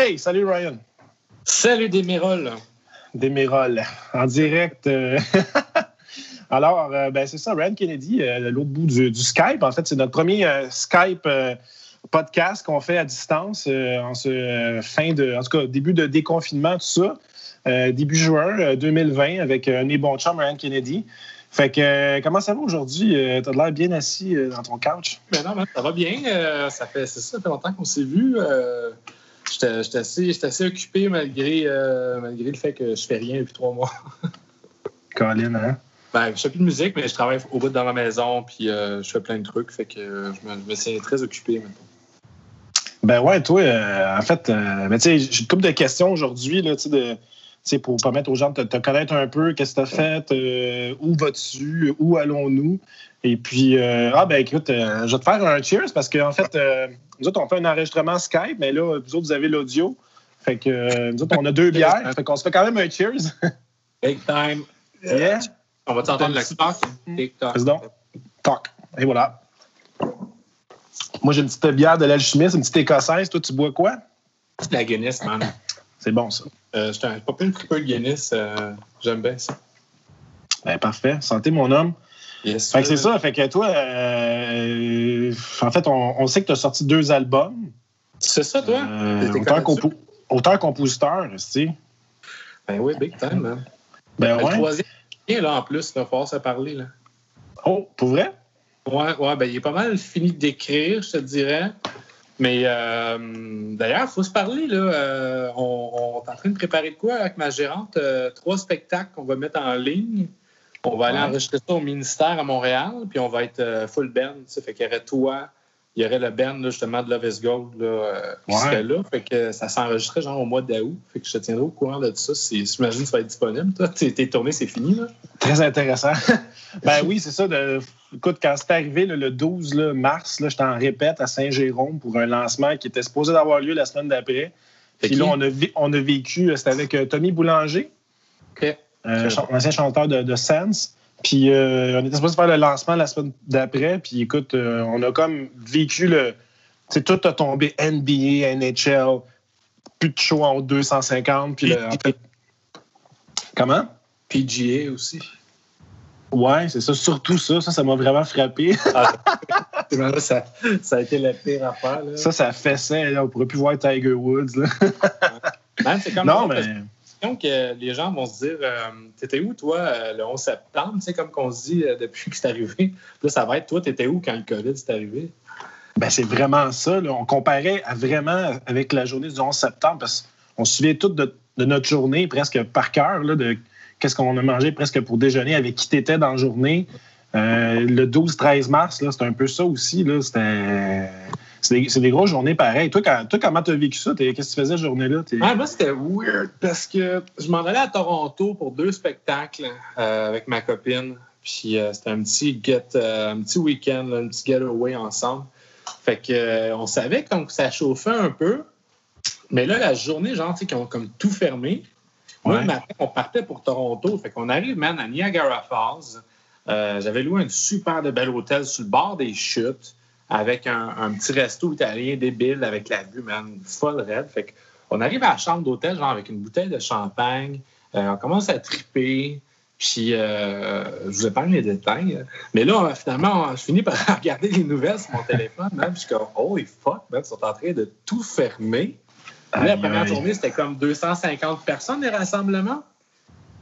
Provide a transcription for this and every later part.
Hey, salut Ryan. Salut Démérol. Démérol, en direct. euh, Alors, euh, ben, c'est ça, Ryan Kennedy, euh, de l'autre bout du, du Skype. En fait, c'est notre premier Skype podcast qu'on fait à distance en ce fin de, en tout cas, début de déconfinement, tout ça. Début juin euh, 2020 avec un des bons chums, Ryan Kennedy. Fait que, euh, comment ça va aujourd'hui? Euh, T'as l'air bien assis euh, dans ton couch. Mais non, man, ça va bien. Ça fait, c'est ça, ça fait longtemps qu'on s'est vu. J'étais, assez, assez occupé malgré, euh, malgré le fait que je fais rien depuis trois mois. Colin, hein? Ben, je fais plus de musique, mais je travaille au bout dans ma maison, puis euh, je fais plein de trucs. Fait que euh, je me, je me tiens très occupé maintenant. Ben ouais, toi, euh, en fait, tu sais, j'ai une couple de questions aujourd'hui, là, tu sais, de- pour permettre aux gens de te, connaître un peu, qu'est-ce que tu as fait, euh, où vas-tu, où allons-nous? Et puis, euh, ah ben écoute, euh, je vais te faire un cheers parce qu'en fait, nous autres, on fait un enregistrement Skype, mais là, vous autres, vous avez l'audio. Fait que nous autres, on a deux bières. Fait qu'on se fait quand même un cheers. Big time. Yeah. On va t'entendre le talk? TikTok. Vas-y donc. Toc. Et voilà. Moi, j'ai une petite bière de l'alchimiste, une petite écossaise. Toi, tu bois quoi? La Guinness, man. C'est bon, ça. Euh, j'étais un- pas plus un peu de Guinness. euh, j'aime bien ça. Ben, parfait. Santé, mon homme. Yes. Fait que c'est ça. Fait que toi, euh, en fait, on, on sait que tu as sorti deux albums. C'est ça, toi? T'es auteur, auteur-compositeur, tu. Ben oui, big time, man. Ben Le ouais. troisième, là, en plus, il va falloir se parler, là. Oh, pour vrai? Ouais, ouais, ben il est pas mal fini d'écrire, je te dirais. Mais euh, d'ailleurs, il faut se parler, là. Euh, on, on est en train de préparer de quoi avec ma gérante? Euh, trois spectacles qu'on va mettre en ligne. On va aller Ouais. enregistrer ça au ministère à Montréal, puis on va être full band. sais. Fait qu'il y aurait toi, il y aurait le band, là, justement, de Love is Gold, là, euh, qui Ouais. serait là. Fait que ça s'enregistrait genre au mois d'août. Fait que je te tiendrai au courant de ça. J'imagine que ça va être disponible, toi. Tes, tes tournées, c'est fini, là? Très intéressant. ben oui, c'est ça. De... Écoute, quand c'est arrivé là, le 12 là, mars, là, j'étais en répète à Saint-Jérôme pour un lancement qui était supposé d'avoir lieu la semaine d'après. Puis là, on a, vi- on a vécu, euh, c'était avec euh, Tommy Boulanger, OK. euh, ancien chanteur de, de Sense. Puis euh, on était supposé faire le lancement la semaine d'après. Puis écoute, euh, on a comme vécu le. Tu sais, tout a tombé NBA, NHL, plus de show en haut de 250. Puis le- en fait- Comment? PGA aussi. Ouais, c'est ça. Surtout ça. Ça, ça m'a vraiment frappé. ça, ça a été la pire affaire. Là. Ça, ça fessait. Là. On pourrait plus voir Tiger Woods. là. Man, c'est comme Non, mais. Que les gens vont se dire euh, T'étais où, toi, euh, le 11 septembre Tu sais, comme qu'on se dit euh, depuis que c'est arrivé? Là, ça va être Toi, t'étais où quand le COVID est arrivé? Ben, c'est vraiment ça. On comparait à vraiment avec la journée du 11 septembre parce qu'on se souvient tout de, notre journée presque par cœur, de qu'est-ce qu'on a mangé presque pour déjeuner, avec qui t'étais dans la journée. Le 12-13 mars, c'était un peu ça aussi. C'était... C'est des, grosses journées pareilles. Toi, quand, toi comment t'as vécu ça? Qu'est-ce que tu faisais cette journée-là? Ah, Moi, c'était weird parce que je m'en allais à Toronto pour deux spectacles euh, avec ma copine. Puis euh, c'était un petit get, euh, un petit week-end, un petit getaway ensemble. Fait que on savait comme que ça chauffait un peu. Mais là, la journée, genre, tu sais, qu'ils ont comme tout fermé. Moi, Ouais. le matin, on partait pour Toronto. Fait qu'on arrive, man, à Niagara Falls. J'avais loué un super de bel hôtel sur le bord des chutes avec un, un petit resto italien débile avec la vue, man, folle raide. Fait qu'on arrive à la chambre d'hôtel, genre avec une bouteille de champagne. Euh, on commence à triper. Puis, euh, je vous épargne les détails. Mais là, on- finalement, on- je finis par regarder les nouvelles sur mon téléphone. Man, puis je suis comme, holy fuck, man, ils sont en train de tout fermer. Là, la première aïe. journée, c'était comme 250 personnes, les rassemblements.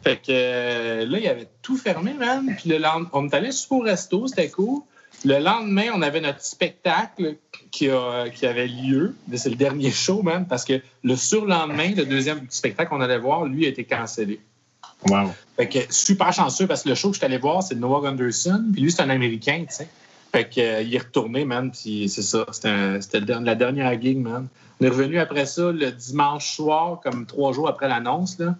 Fait que euh, là, il y avait tout fermé, man. Puis le lendemain, on est allé au resto, c'était cool. Le lendemain, on avait notre spectacle qui, a- qui avait lieu. C'est le dernier show, man, parce que le surlendemain, le deuxième spectacle qu'on allait voir, lui, a été cancellé. Wow. Fait que super chanceux parce que le show que je suis allé voir, c'est Noah Gunderson, puis lui, c'est un Américain, tu sais. Fait que, euh, il est retourné, man, puis c'est ça. C'était la dernière gig, man. On est revenu après ça le dimanche soir, comme trois jours après l'annonce, là.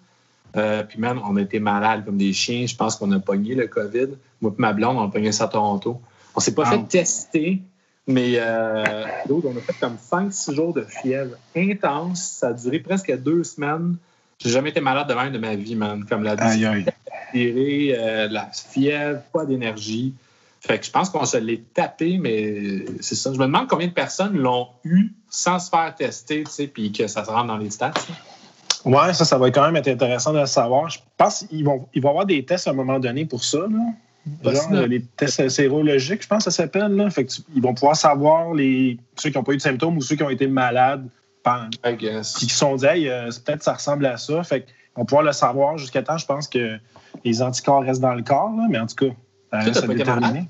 Euh, puis, man, on était malades comme des chiens. Je pense qu'on a pogné le COVID. Moi et ma blonde, on a pogné ça à Toronto. On s'est pas Ah. fait tester, mais euh, on a fait comme 5-6 jours de fièvre intense. Ça a duré presque deux semaines. J'ai jamais été malade de même de ma vie, man. Comme la Aïe, aïe. tiré, euh, la fièvre, pas d'énergie. Fait que je pense qu'on se l'est tapé, mais c'est ça. Je me demande combien de personnes l'ont eu sans se faire tester, tu sais, puis que ça se rentre dans les stats. Oui, ça, ça va quand même être intéressant de le savoir. Je pense qu'ils vont, ils vont avoir des tests à un moment donné pour ça. Là. Genre, les tests sérologiques, je pense que ça s'appelle. Là. Fait que ils vont pouvoir savoir les, ceux qui n'ont pas eu de symptômes ou ceux qui ont été malades. Qui se sont dit, hey, euh, peut-être ça ressemble à ça. Fait vont pouvoir le savoir jusqu'à temps, je pense que les anticorps restent dans le corps. Là, mais en tout cas, euh, ça déterminé.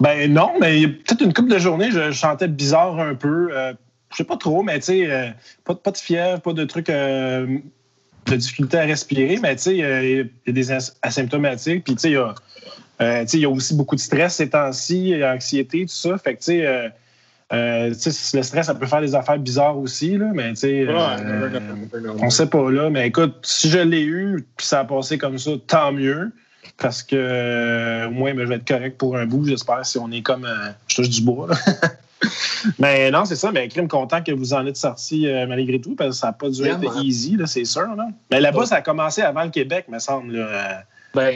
Ben non, mais peut-être une couple de journées, je, je chantais bizarre un peu. Euh, je sais pas trop, mais tu sais, euh, pas, pas, de fièvre, pas de trucs euh, de difficulté à respirer, mais tu sais, il y a des asymptomatiques. Puis tu sais, il y, a, y a aussi beaucoup de stress ces temps-ci, anxiété, tout ça. Fait que tu sais, le stress, ça peut faire des affaires bizarres aussi, là, mais tu sais, on sait pas là. Mais écoute, si je l'ai eu, puis ça a passé comme ça, tant mieux parce que au moins, ben, je vais être correct pour un bout, j'espère, si on est comme. je touche du bois. mais non, c'est ça. Mais crime content que vous en êtes sorti euh, malgré tout, parce que ça n'a pas dû être easy, c'est sûr. Là. Mais là-bas, ça a commencé avant le Québec, me semble. Là. Ben,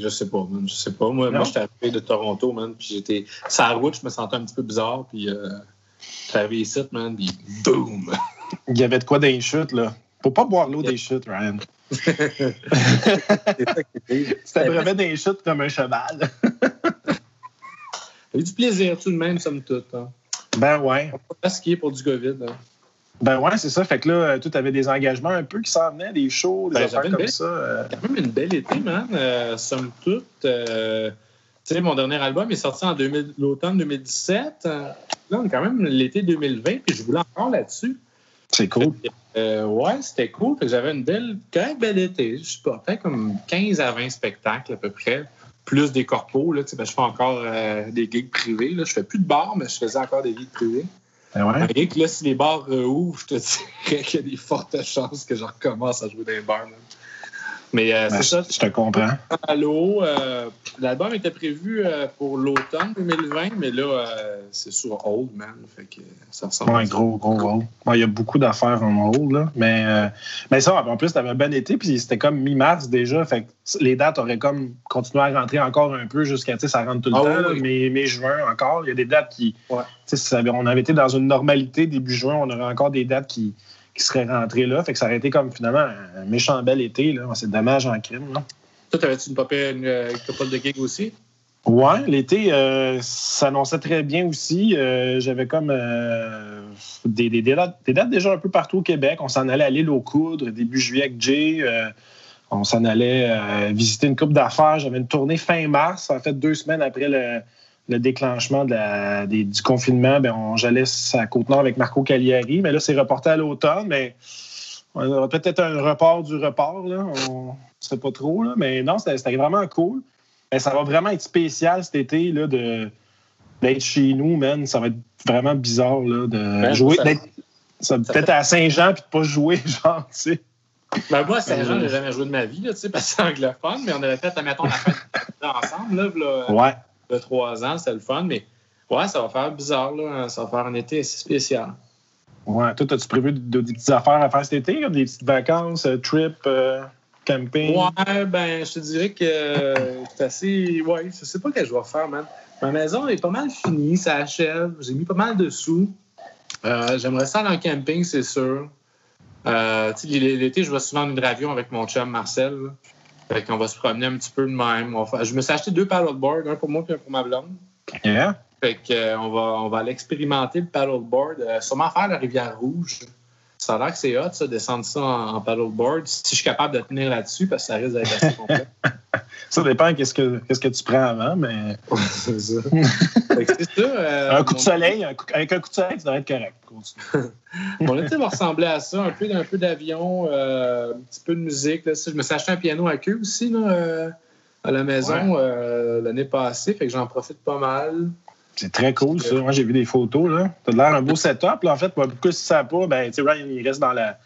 je sais pas, man. Je sais pas. Moi, moi j'étais arrivé de Toronto, man. Puis j'étais. La route, je me sentais un petit peu bizarre. Puis euh, ici, man. Puis boum! Il y avait de quoi des chutes, là. Faut pas boire l'eau des chutes, Ryan. C'était vraiment des chutes comme un cheval. Eu du plaisir tout de même, somme toute. Hein. Ben ouais. Skier pour du COVID. Hein. Ben ouais, c'est ça. Fait que là, tu avais des engagements un peu qui s'en venaient, des shows, des ben, affaires comme ça. Euh. quand même une belle été, man. Euh, somme toute. Euh, tu sais, mon dernier album est sorti en l'automne 2017. Là, on est quand même l'été 2020, puis je voulais encore là-dessus. C'est cool. ouais, c'était cool. J'avais une belle, quand même belle été. Je peut-être comme 15 à 20 spectacles à peu près plus des corpos. Là, ben, je fais encore euh, des gigs privés. Là. Je fais plus de bars, mais je faisais encore des gigs privés. Ben ouais. là, si les bars ouvrent, je te dirais qu'il y a des fortes chances que je recommence à jouer dans les bars. Mais euh, c'est ça. Je te comprends. Allô, euh, l'album était prévu euh, pour l'automne 2020, mais là, c'est sur Hold, man. Fait que ça ressemble. Ouais, gros, gros hold. Il y a beaucoup d'affaires en hold, là. Mais, mais ça, en plus, t'avais un bon été, puis c'était comme mi-mars déjà. Fait que les dates auraient comme continué à rentrer encore un peu jusqu'à, tu sais, ça rentre tout le ah temps, mais, mais juin encore. Il y a des dates qui. Ouais. Tu sais, on avait été dans une normalité début juin, on aurait encore des dates qui qui serait rentré là. Fait que ça aurait été comme finalement un méchant bel été. Là. C'est dommage en crime. Là. Toi, t'avais-tu une, une, une couple de gigs aussi? Ouais, l'été euh, s'annonçait très bien aussi. Euh, j'avais comme euh, des, des, dates, déjà un peu partout au Québec. On s'en allait à l'île aux Coudres début juillet avec Jay. on s'en allait visiter une coupe d'affaires. J'avais une tournée fin mars, en fait deux semaines après le, le déclenchement de la, du confinement, ben, j'allais à Côte-Nord avec Marco Cagliari, mais là, c'est reporté à l'automne, mais on aura peut-être un report du report, là. on ne sait pas trop, là. mais non, c'était vraiment cool. Mais ça va vraiment être spécial cet été là, de, d'être chez nous, man. Ça va être vraiment bizarre là, de ben, jouer, ça, peut-être à Saint-Jean puis de pas jouer, genre, tu sais. Ben moi, à Saint-Jean, euh, j'ai jamais joué de ma vie, là, parce que c'est anglophone, mais on avait fait, admettons, la fête ensemble. Là, là, ouais de trois ans, c'est le fun, mais ouais, ça va faire bizarre, là. Ça va faire un été assez spécial. Ouais, toi, as-tu prévu des petites affaires à faire cet été, comme des petites vacances, euh, trip, euh, camping? Ouais, ben, je te dirais que euh, c'est assez. Ouais, je sais pas ce que je vais faire, man. Ma maison est pas mal finie, ça achève. J'ai mis pas mal de sous. J'aimerais ça aller en camping, c'est sûr. L'été, je vais souvent en hydravion avec mon chum Marcel. Fait qu'on va se promener un petit peu de même. Je me suis acheté deux paddleboards, un pour moi et un pour ma blonde. Yeah. Fait qu'on euh, va, on va aller expérimenter le paddleboard. Euh, sûrement faire la rivière Rouge. Ça a l'air que c'est hot, ça, descendre ça en, paddleboard. Si je suis capable de tenir là-dessus, parce que ça risque d'être assez complet. ça dépend qu'est-ce que, qu'est-ce que tu prends avant, mais. c'est ça. c'est ça euh, un coup de soleil, avec un coup de soleil, tu devrais être correct. mon été va ressembler à ça, un peu, un peu d'avion, euh, un petit peu de musique. Là. Je me suis acheté un piano à queue aussi là, euh, à la maison l'année passée, fait que j'en profite pas mal. C'est très cool, ça. Moi, j'ai vu des photos. Là. T'as l'air un beau setup. Là, en fait, pourquoi si ça pas, ben, Ryan, il reste dans, la,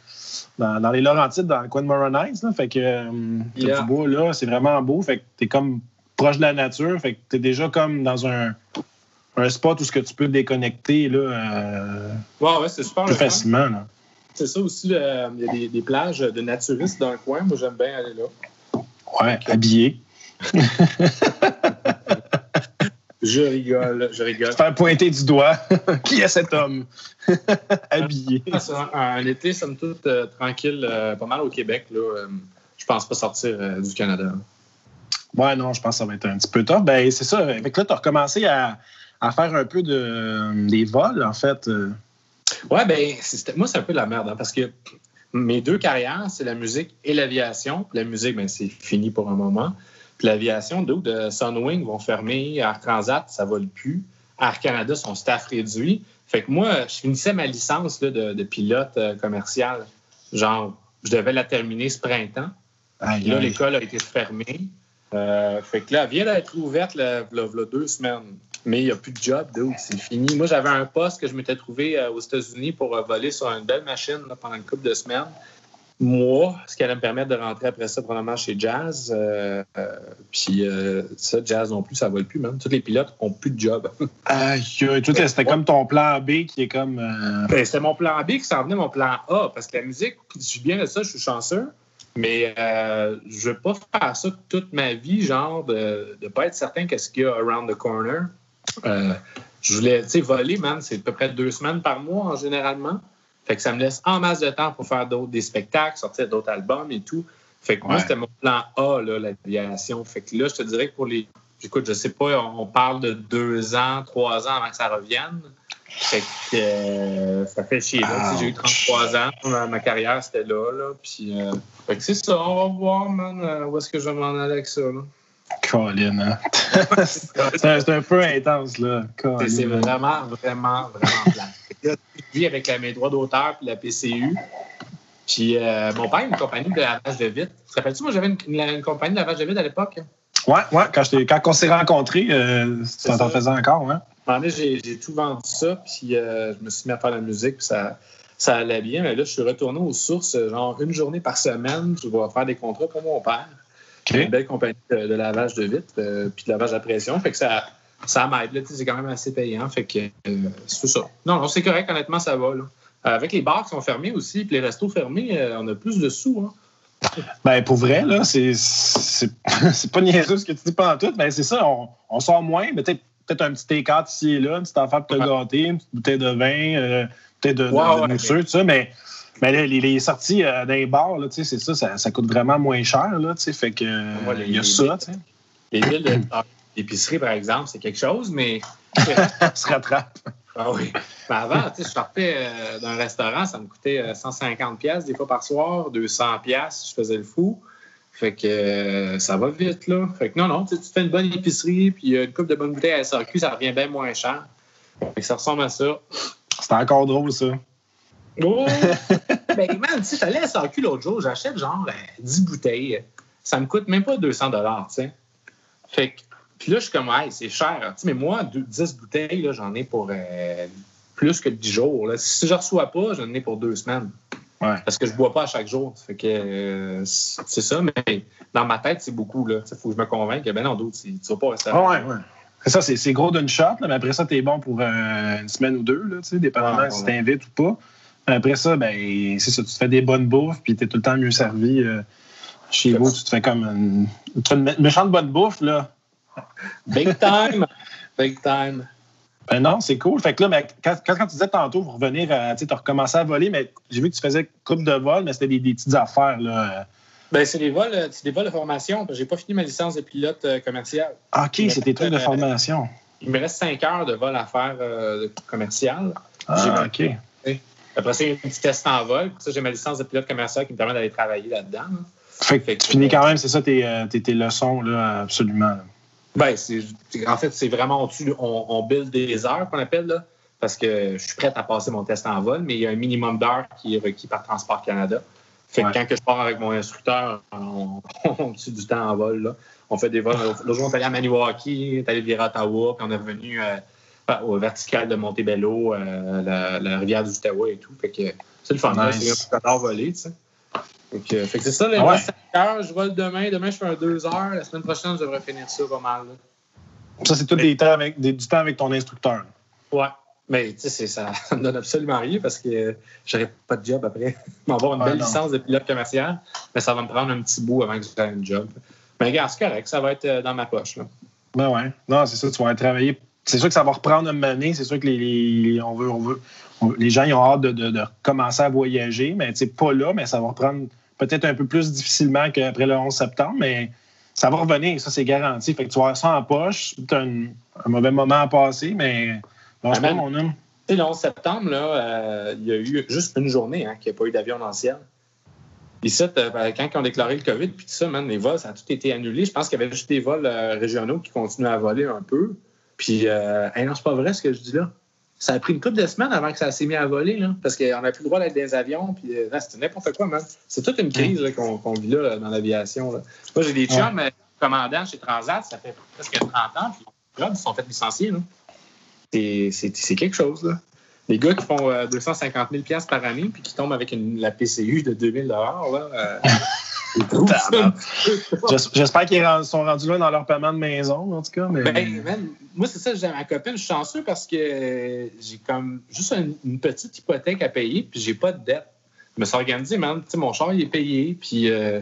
dans, les Laurentides, dans le coin de Moronites. Fait que euh, du bois, là, c'est vraiment beau. Fait que t'es comme proche de la nature. Fait que t'es déjà comme dans un, un spot où ce que tu peux déconnecter là, euh, ouais, c'est super plus facilement. C'est ça aussi, il y a des, des, plages de naturistes dans le coin. Moi, j'aime bien aller là. Ouais, habillé. Je rigole, je rigole. Faire pointer du doigt. qui est cet homme? Habillé? un, été, somme toute, euh, tranquille, euh, pas mal au Québec. Là, euh, je pense pas sortir du Canada. Ouais, non, je pense que ça va être un petit peu top. Ben, c'est ça. Avec là, tu as recommencé à, faire un peu de, des vols, en fait. Ouais, ben, moi, c'est un peu de la merde, hein, parce que mes deux carrières, c'est la musique et l'aviation. La musique, ben, c'est fini pour un moment. L'aviation, d'où de Sunwing vont fermer, Air Transat, ça vole plus. Air Canada, son staff réduit. Fait que moi, je finissais ma licence de, pilote euh, commercial. Genre, je devais la terminer ce printemps. là, l'école a été fermée. Euh, fait que là, elle vient d'être ouverte y a deux semaines. Mais il n'y a plus de job, c'est fini. Moi, j'avais un poste que je m'étais trouvé euh, aux États-Unis pour voler sur une belle machine pendant une couple de semaines moi, ce qui allait me permettre de rentrer après ça probablement chez Jazz. Euh, euh, puis euh, ça, Jazz non plus, ça ne vole plus même. Tous les pilotes n'ont plus de job. Aïe, c'était comme ton plan B qui est comme. Ben, c'était mon plan B qui s'en venait mon plan A. Parce que la musique, je suis bien de ça, je suis chanceux. Mais je ne veux pas faire ça toute ma vie, genre de ne pas être certain qu'est-ce qu'il y a around the corner. je voulais, tu sais, voler, man, c'est à peu près deux semaines par mois en généralement. Fait que ça me laisse en masse de temps pour faire d'autres, des spectacles, sortir d'autres albums et tout. Fait que moi, c'était mon plan A, l'aviation. Fait que là, je te dirais que pour les. Écoute, je sais pas, on parle de deux ans, trois ans avant que ça revienne. Fait que euh, ça fait chier. Là. J'ai eu 33 ans. Ma, carrière, c'était là. là. Puis, euh, fait que c'est ça. On va voir, man, euh, où est-ce que je vais m'en aller avec ça. Là. Colin, hein? c'est un peu intense, là. C'est vraiment, vraiment, vraiment plat vis avec la main droite d'auteur puis la PCU. Puis euh, mon père a une compagnie de lavage de vitre. Te rappelles-tu, moi, j'avais une, compagnie de lavage de vitre à l'époque. Ouais, ouais. Quand, quand on s'est rencontrés, euh, tu en faisais encore, hein? J'ai tout vendu ça, puis euh, je me suis mis à faire la musique, puis ça, ça allait bien. Mais là, je suis retourné aux sources, genre une journée par semaine. Je vais faire des contrats pour mon père. Une belle compagnie de, lavage de vitre, puis de lavage à pression. Fait que ça ça m'aide. C'est quand même assez payant. Fait que euh, c'est ça. Non, non c'est correct. Honnêtement, ça va. Là. Avec les bars qui sont fermés aussi, puis les restos fermés, euh, on a plus de sous. Hein. Ben, pour vrai, là, c'est, c'est, pas niaiseux ce que tu dis pas en tout. Ben, c'est ça, on, on sort moins, mais peut-être, un petit t ici et là, une petite affaire pour te gâter, une petite bouteille de vin, euh, peut-être de, de, tout ça, mais. Mais les, les, sorties euh, les bars, là, c'est ça, ça, ça, coûte vraiment moins cher. Là, fait que, il y a ça. Les villes de L'épicerie, par exemple, c'est quelque chose, mais. Se rattrape. Ah oui. Mais avant, tu sais, je sortais euh, d'un restaurant, ça me coûtait 150 euh, pièces des fois par soir, 200 pièces, je faisais le fou. Fait que euh, ça va vite, là. Fait que non, non, tu fais une bonne épicerie, puis une coupe de bonnes bouteilles à SRQ, ça revient bien moins cher. Fait que ça ressemble à ça. C'est encore drôle, ça. Oh! ben, man, si j'allais à SRQ l'autre jour, j'achète genre 10 bouteilles. Ça me coûte même pas 200 tu sais. Fait que puis là, je suis comme, hey, c'est cher. mais moi, 10 bouteilles, j'en ai pour euh, plus que 10 jours. Si je ne reçois pas, j'en ai pour deux semaines. Parce que je ne bois pas à chaque jour. Fait que euh, c'est ça, mais dans ma tête, c'est beaucoup. Il faut que je me convainque que ben non, d'autres, tu ne vas pas rester. Ah ouais, ouais. C'est ça, c'est gros d'une shot, mais après ça, tu es bon pour euh, une semaine ou deux, là, dépendamment si tu t'invites ou pas. Après ça, ben, c'est ça, tu te fais des bonnes bouffes, puis tu es tout le temps mieux servi. chez vous, tu te fais comme une, une méchante bonne bouffe, là. Big time! Big time! Ben non, c'est cool. Fait que là, mais quand, quand, tu disais tantôt pour revenir, tu as recommencé à voler, mais j'ai vu que tu faisais coupe de vol, mais c'était des, petites affaires. Là. Ben, c'est des vols, c'est des vols de formation. J'ai pas fini ma licence de pilote euh, commercial. OK, c'est des trucs de formation. Il me reste cinq heures de vol à faire euh, commercial. Ah, OK. Après ça, il y a un petit test en vol. ça, j'ai ma licence de pilote commercial qui me permet d'aller travailler là-dedans. Fait que tu finis quand même, c'est ça, tes, euh, tes, tes, leçons, là, absolument. Ben, en fait, c'est vraiment. On, on, build des heures qu'on appelle, là, parce que je suis prêt à passer mon test en vol, mais il y a un minimum d'heures qui est requis par Transport Canada. Fait que quand que je pars avec mon instructeur, on, on tue du temps en vol. Là. On fait des vols. Le jour, on est allé à Maniwaki, on est allé virer à Ottawa, puis on est revenu euh, au vertical de Montebello, euh, la, la, rivière du Ottawa et tout. Fait que c'est le fun. Nice. C'est voler, tu sais. Fait que, c'est ça, les ah 5 heures, je vole demain. Demain, je fais un 2 heures. La semaine prochaine, je devrais finir ça pas mal. Ça, c'est tout des temps avec, du temps avec ton instructeur. Ouais. Mais tu sais, ça ne donne absolument rien parce que j'aurais pas de job après. Je vais avoir une belle licence de pilote commercial, mais ça va me prendre un petit bout avant que j'ai un job. Mais regarde, c'est correct, ça va être euh, dans ma poche. Là. Ben ouais. Non, c'est ça, tu vas travailler. C'est sûr que ça va reprendre un moment C'est sûr que les, on veut, on veut, les gens ils ont hâte de, de, commencer à voyager, mais c'est pas là, mais ça va reprendre peut-être un peu plus difficilement qu'après le 11 septembre, mais ça va revenir, ça c'est garanti. Fait que tu vas avoir ça en poche, c'est un, mauvais moment à passer, mais pas, mon homme. Le 11 septembre, là, euh, il y a eu juste une journée hein, qu'il n'y a pas eu d'avion dans le ciel. Ici, euh, ben, quand ils ont déclaré le COVID, puis tout ça, man, les vols, ça a tout été annulé. Je pense qu'il y avait juste des vols euh, régionaux qui continuaient à voler un peu. Puis, euh, non, c'est pas vrai ce que je dis là. Ça a pris une couple de semaines avant que ça s'est mis à voler, là, parce qu'on n'a plus le droit d'être dans les avions. Puis, euh, c'était n'importe quoi, man. C'est toute une crise qu'on vit là, dans l'aviation. Moi, j'ai des chums commandants chez Transat, ça fait presque 30 ans, puis ils se sont fait licencier. C'est quelque chose. Là. Les gars qui font 250 000 par année puis qui tombent avec une, la PCU de 2000 là, euh, J'espère qu'ils sont rendus loin dans leur paiement de maison, en tout cas. Mais... Ben, moi, c'est ça, j'ai ma copine, je suis chanceux parce que j'ai comme juste une, petite hypothèque à payer, puis j'ai pas de dette. Je me suis organisé, man. mon char, il est payé, puis euh,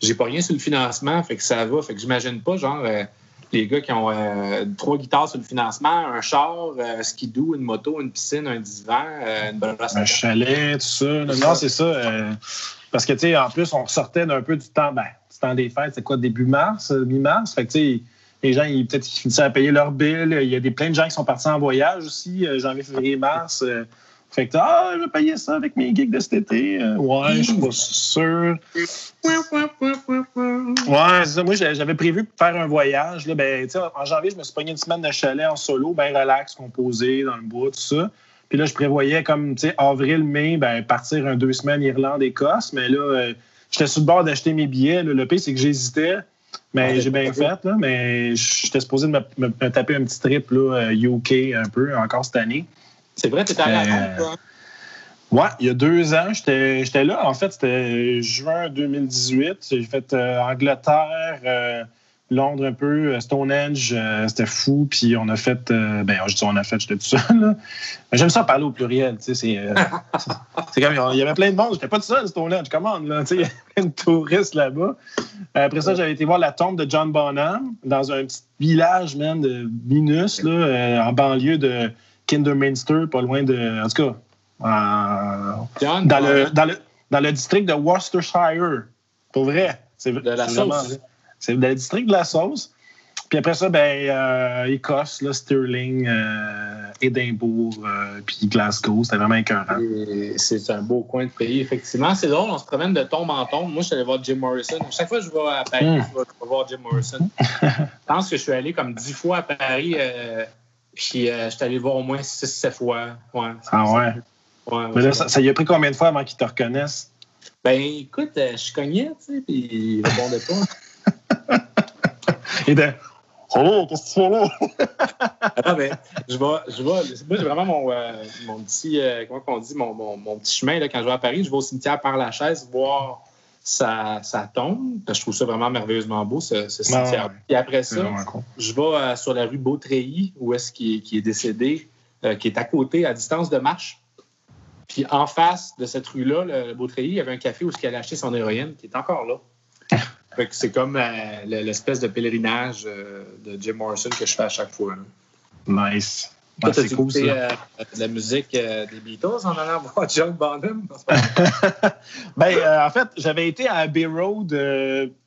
j'ai pas rien sur le financement, fait que ça va. Fait que j'imagine pas, genre, euh, les gars qui ont euh, trois guitares sur le financement, un char, un skidoo, une moto, une piscine, un divan, une bonne Un chalet, tout ça. Non, c'est ça. Parce que, tu sais, en plus, on sortait d'un peu du temps, ben, du temps des fêtes, c'est quoi, début mars, euh, mi-mars? Fait que, tu sais, les gens, ils, peut-être, ils finissaient à payer leur bill. Il y a des, plein de gens qui sont partis en voyage aussi, euh, janvier, février, mars. Euh. fait que, ah, je vais payer ça avec mes gigs de cet été. ouais, je suis pas sûr. Ouais, ça. Moi, j'avais prévu faire un voyage. Là, ben, en janvier, je me suis pogné une semaine de chalet en solo, bien relax, composé, dans le bois, tout ça. Puis là, je prévoyais comme, tu sais, avril, mai, ben, partir un deux semaines Irlande, Écosse. Mais là, euh, j'étais sur le bord d'acheter mes billets. Le pire, c'est que j'hésitais. Mais j'ai bien fait, là, mais j'étais supposé me, me, taper un petit trip là, UK euh, un peu encore cette année. C'est vrai, tu étais allé à Londres, toi? Oui, il y a deux ans, j'étais là. En fait, c'était juin 2018. J'ai fait euh, Angleterre, Londres un peu, euh, Stonehenge, euh, c'était fou. Puis on a fait, euh, ben, je dis on a fait, j'étais tout seul. J'aime ça parler au pluriel. Tu sais, c'est, comme, il y avait plein de monde. J'étais pas tout seul, Stonehenge, commande. Là, il y avait plein de touristes là-bas. Après ça, j'avais été voir la tombe de John Bonham dans un petit village, man, de Minus, là, en banlieue de Kinderminster, pas loin de. En tout cas, dans, le, dans, le, dans le district de Worcestershire. Pour vrai. C'est, de la sauce. C'est le district de la sauce. Puis après ça, ben, euh, Écosse, là, Stirling, euh, Édimbourg, euh, puis Glasgow. C'était vraiment écœurant. C'est un beau coin de pays, effectivement. C'est drôle, on se promène de tombe en tombe. Moi, je suis allé voir Jim Morrison. Chaque fois que je vais à Paris, hmm. je, vais, voir Jim Morrison. je pense que je suis allé comme dix fois à Paris. Puis je suis allé voir au moins six, sept fois. Ouais, ah ouais? ouais, Mais là, ça, ça y a pris combien de fois avant qu'ils te reconnaissent? Ben, écoute, je cognais, tu sais, puis il répondait pas. Et de Oh, qu'est-ce que tu fais là? ah, ben, je vais, je vais, moi, j'ai vraiment mon, euh, mon petit, euh, comment on dit, mon, mon, mon, petit chemin là, quand je vais à Paris. Je vais au cimetière par la chaise voir sa, sa tombe. Je trouve ça vraiment merveilleusement beau, ce, ce cimetière. Et après ça, je vais euh, sur la rue Beautreilly, où est-ce qu'il est, qui est décédé, qui est à côté, à distance de marche. Puis en face de cette rue-là, le Beautreilly, il y avait un café où il a acheté son héroïne, qui est encore là c'est comme euh, l'espèce de pèlerinage euh, de Jim Morrison que je fais à chaque fois. Nice. C'est cool, ça. Euh, la musique des Beatles en allant voir John Bonham? ben, en fait, j'avais été à Abbey Road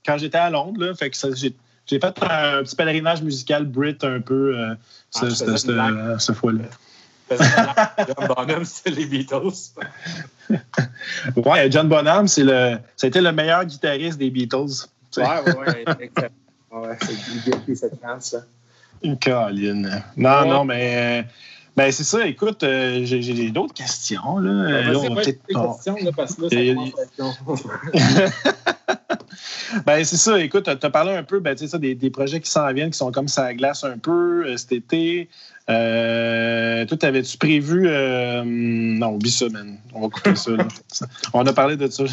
quand j'étais à Londres. Là, fait que j'ai fait un petit pèlerinage musical Brit un peu ah, cette fois-là. John Bonham, c'est les Beatles. ouais, John Bonham, c'est le, c'était le meilleur guitariste des Beatles. Ouais, ouais, exactement. Ouais, c'est cette chance, colline. Non, non, mais. Ben, c'est ça. Écoute, euh, j'ai d'autres questions. Là. Ben, là on peut-être. questions, là, parce que là, ça ben, c'est ça. Écoute, tu as parlé un peu ben, ça, des, des projets qui s'en viennent, qui sont comme ça à glace un peu euh, cet été. Euh, toi, avais-tu prévu. Euh, non, oublie ça, man. On va couper ça. On a parlé de ça.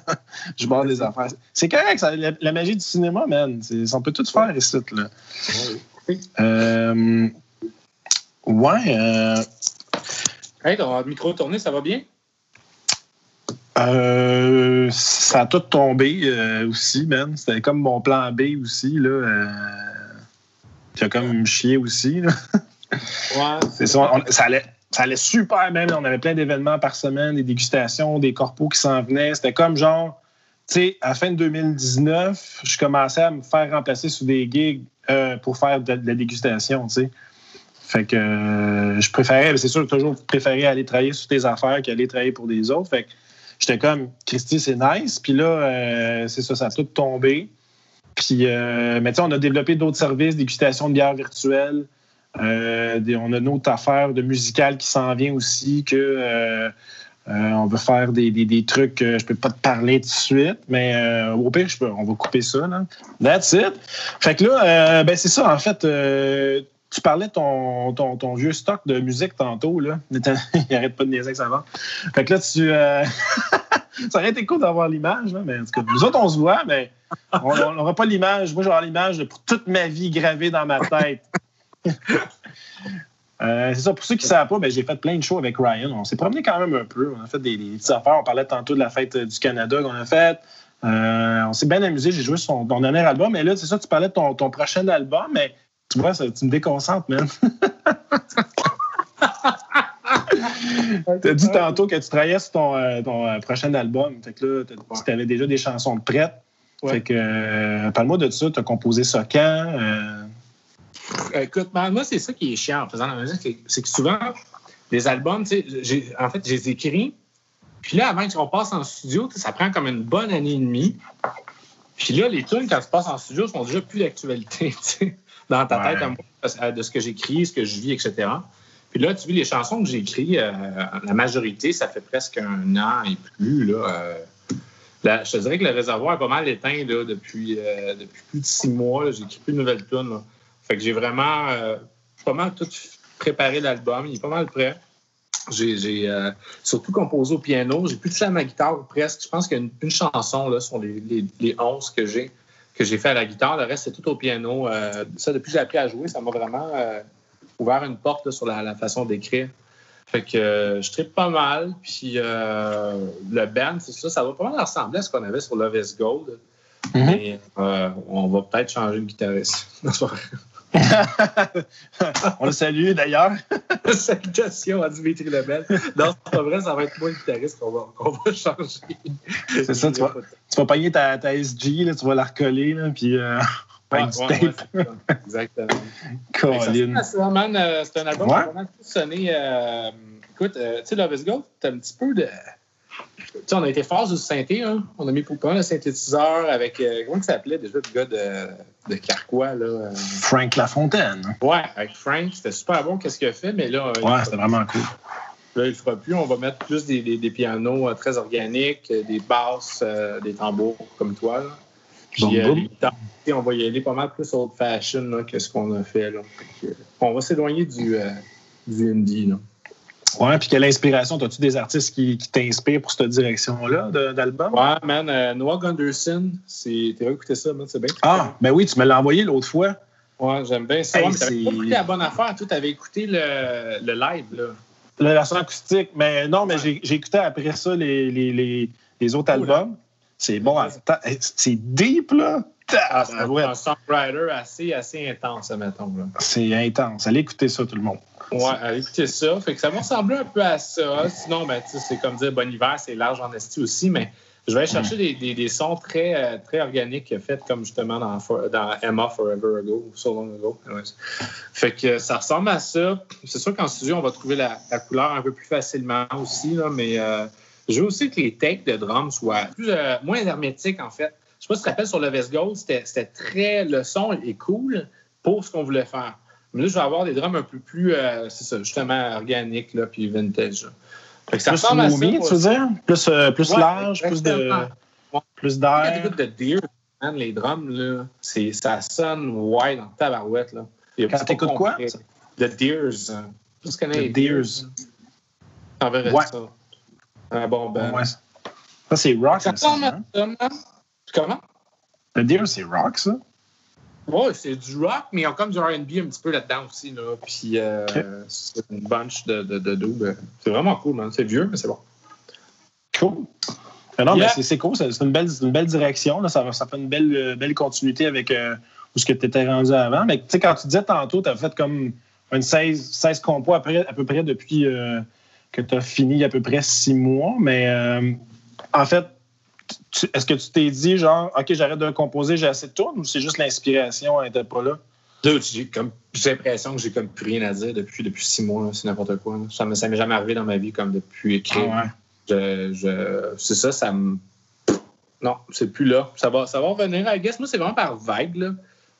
Je barre des affaires. C'est correct, ça, la, magie du cinéma, man. On peut tout faire ici, là. Euh, ouais. Euh, hey, ton micro tourné, ça va bien? Euh, ça a tout tombé aussi, man. C'était comme mon plan B aussi, là. qui a comme chié aussi. Là. Ouais. C'est ça, on- ça, allait, ça allait super bien. On avait plein d'événements par semaine, des dégustations, des corpos qui s'en venaient. C'était comme genre, tu sais, à la fin de 2019, je commençais à me faire remplacer sous des gigs euh, pour faire de, la dégustation, tu sais. Fait que euh, je préférais, c'est sûr, toujours préféré aller travailler sur tes affaires qu'aller travailler pour des autres. Fait que j'étais comme, Christy, c'est nice. Puis là, euh, c'est ça, ça a tout tombé. Puis, euh, mais tu sais, on a développé d'autres services, dégustation de bière virtuelle. On a une autre affaire de musical qui s'en vient aussi, que on veut faire des, des- des trucs que je peux pas te parler tout de suite, mais euh, au pire, on va couper ça. Là. That's it. Fait que là, euh, ben c'est ça, en fait. euh, tu parlais ton, ton, ton vieux stock de musique tantôt, là. Il arrête pas de niaiser que ça va. Fait que là, tu. euh, ça aurait été cool d'avoir l'image, mais en tout cas, nous autres, on se voit, mais on n'aura pas l'image. Moi, j'aurai l'image pour toute ma vie gravée dans ma tête. Euh, c'est ça, pour ceux qui ne savent pas, ben, j'ai fait plein de shows avec Ryan. On s'est promené quand même un peu. On a fait des, des petites affaires. On parlait tantôt de la fête euh, du Canada qu'on a faite. Euh, on s'est bien amusé. J'ai joué sur son, ton dernier album. Mais là, c'est ça, tu parlais de ton, ton prochain album, mais tu vois, ça, tu me déconcentres, man. tu as dit tantôt que tu travaillais sur ton, euh, ton, prochain album. Fait que là, tu avais déjà des chansons de prêtes. Ouais. Fait que, euh, parle-moi de ça. Tu as composé ça quand? Euh, Écoute, moi, c'est ça qui est chiant en faisant la musique, c'est- que souvent, les albums, en fait, je les écris, puis là, avant qu'on passe en studio, ça prend comme une bonne année et demie. Puis là, les tunes, quand tu passes en studio, sont déjà plus d'actualité, dans ta Ouais. tête, à moi, à- de ce que j'écris, ce que je vis, etc. Puis là, tu vois, les chansons que j'ai écrites, euh, la majorité, ça fait presque un an et plus, là. euh, je te dirais que le réservoir est pas mal éteint là, depuis, euh, depuis plus de six mois. J'ai écrit plus de nouvelles tunes. Fait que j'ai vraiment euh, pas mal tout préparé l'album. Il est pas mal prêt. J'ai euh, surtout composé au piano. J'ai plus touché à ma guitare presque. Je pense qu'il y a une, une chanson là, sur les, les, les 11 que j'ai que j'ai fait à la guitare. Le reste, c'est tout au piano. Euh, ça, depuis que j'ai appris à jouer, ça m'a vraiment euh, ouvert une porte là, sur la, la façon d'écrire. Fait que euh, je tripe pas mal. Puis le band, c'est ça, ça va pas mal ressembler à ce qu'on avait sur Love is Gold. Mhm. Mais on va peut-être changer de guitariste. On le salue d'ailleurs. Salutations à Dimitri Lebel. Non, c'est pas vrai, ça va être moi le guitariste qu'on va, changer. C'est ça, tu vois. Tu vas pogner ta, ta SG, là, tu vas la recoller, là, puis euh, Ouais, ouais. Exactement. Colin. Euh, c'est un album qui a vraiment tout sonné. euh, écoute, euh, tu sais, Love is Gold, t'as un petit peu de. On a été fort le synthé, hein. On a mis pour pas le synthétiseur avec. euh, comment il s'appelait déjà le gars de, de Carquois, là? euh, Frank Lafontaine. Ouais, avec Frank, c'était super bon, qu'est-ce qu'il a fait, mais là, euh, Ouais, il, c'était vraiment cool. là, il le fera plus. On va mettre plus des, des- des pianos très organiques, des basses, euh, des tambours comme toi. Là. Puis Boum, boum. on va y aller pas mal plus old fashion là, que ce qu'on a fait. Là. On va s'éloigner du, du indie. Là. Ouais, puis quelle inspiration? As-tu des artistes qui, qui t'inspirent pour cette direction-là d'album? Ouais, man, euh, Noah Gunderson, c'est... t'as écouté ça, man, c'est bien. Ah, ben oui, tu me l'as envoyé l'autre fois. Ouais, j'aime bien ça. Hey, Ouais, t'avais c'est- pas écouté la bonne affaire, toi, t'avais écouté le, le live, là. La version acoustique. Mais non, mais j'ai j'ai écouté après ça les, les, les, les autres albums. C'est bon. C'est deep, là. Ah, c'est un, songwriter assez, assez intense, mettons. C'est intense. Allez écouter ça, tout le monde. Ouais, allez écouter ça. Fait que ça va ressembler un peu à ça. Sinon, ben, c'est comme dire Bon Hiver, c'est large en esti aussi, mais je vais aller chercher des, des, des sons très, euh, très organiques faits comme justement dans, For- dans Emma Forever Ago, ou So Long Ago. Fait que ça ressemble à ça. C'est sûr qu'en studio, on va trouver la, la couleur un peu plus facilement aussi, là, mais euh, je veux aussi que les takes de drums soient plus, euh, moins hermétiques, en fait. Je sais pas si tu te rappelles sur le Vest Gold, c'était très. Le son est cool pour ce qu'on voulait faire. Mais là, je vais avoir des drums un peu plus, euh, c'est ça, justement, organiques, là, puis vintage. là. Fait que ça Plus ça. moi tu veux dire? Plus, euh, plus Ouais, large, plus de. Ouais. plus Quand d'air. t'écoutes de Deer, man, les drums, là, ça sonne wide en tabarouette. Là. Quand t'écoutes quoi? The Deers. hein. Tu connais The les Deers. T'enverrais Ouais. ça. Ah bon, ben. Ouais. Ça, c'est rock, Ça ça. ressemble à hein? Comment? Le Deer, c'est rock, ça. Ouais, c'est du rock, mais ils ont comme du RB un petit peu là-dedans aussi. Là. Puis euh, c'est une bunch de, de, de doubles. C'est vraiment cool, man. C'est vieux, mais c'est bon. Cool. Ah non, Yeah. mais c'est- cool. C'est une belle, une belle direction. Là. Ça, ça fait une belle, euh, belle continuité avec. euh, où ce que tu étais rendu avant. Mais tu sais, quand tu disais tantôt, tu as fait comme une 16, 16 compos à peu, près depuis euh, que tu as fini à peu près six mois. Mais en fait, est-ce que tu t'es dit, genre, OK, j'arrête de composer, j'ai assez de tournes ou c'est juste l'inspiration n'était pas là? J'ai l'impression que j'ai comme plus rien à dire depuis, depuis six mois. C'est n'importe quoi. Ça ne m'est jamais arrivé dans ma vie comme depuis écrire. Ah je, c'est ça, ça me. Non, c'est plus là. Ça va, ça va revenir. I guess, moi, c'est vraiment par vague. Là.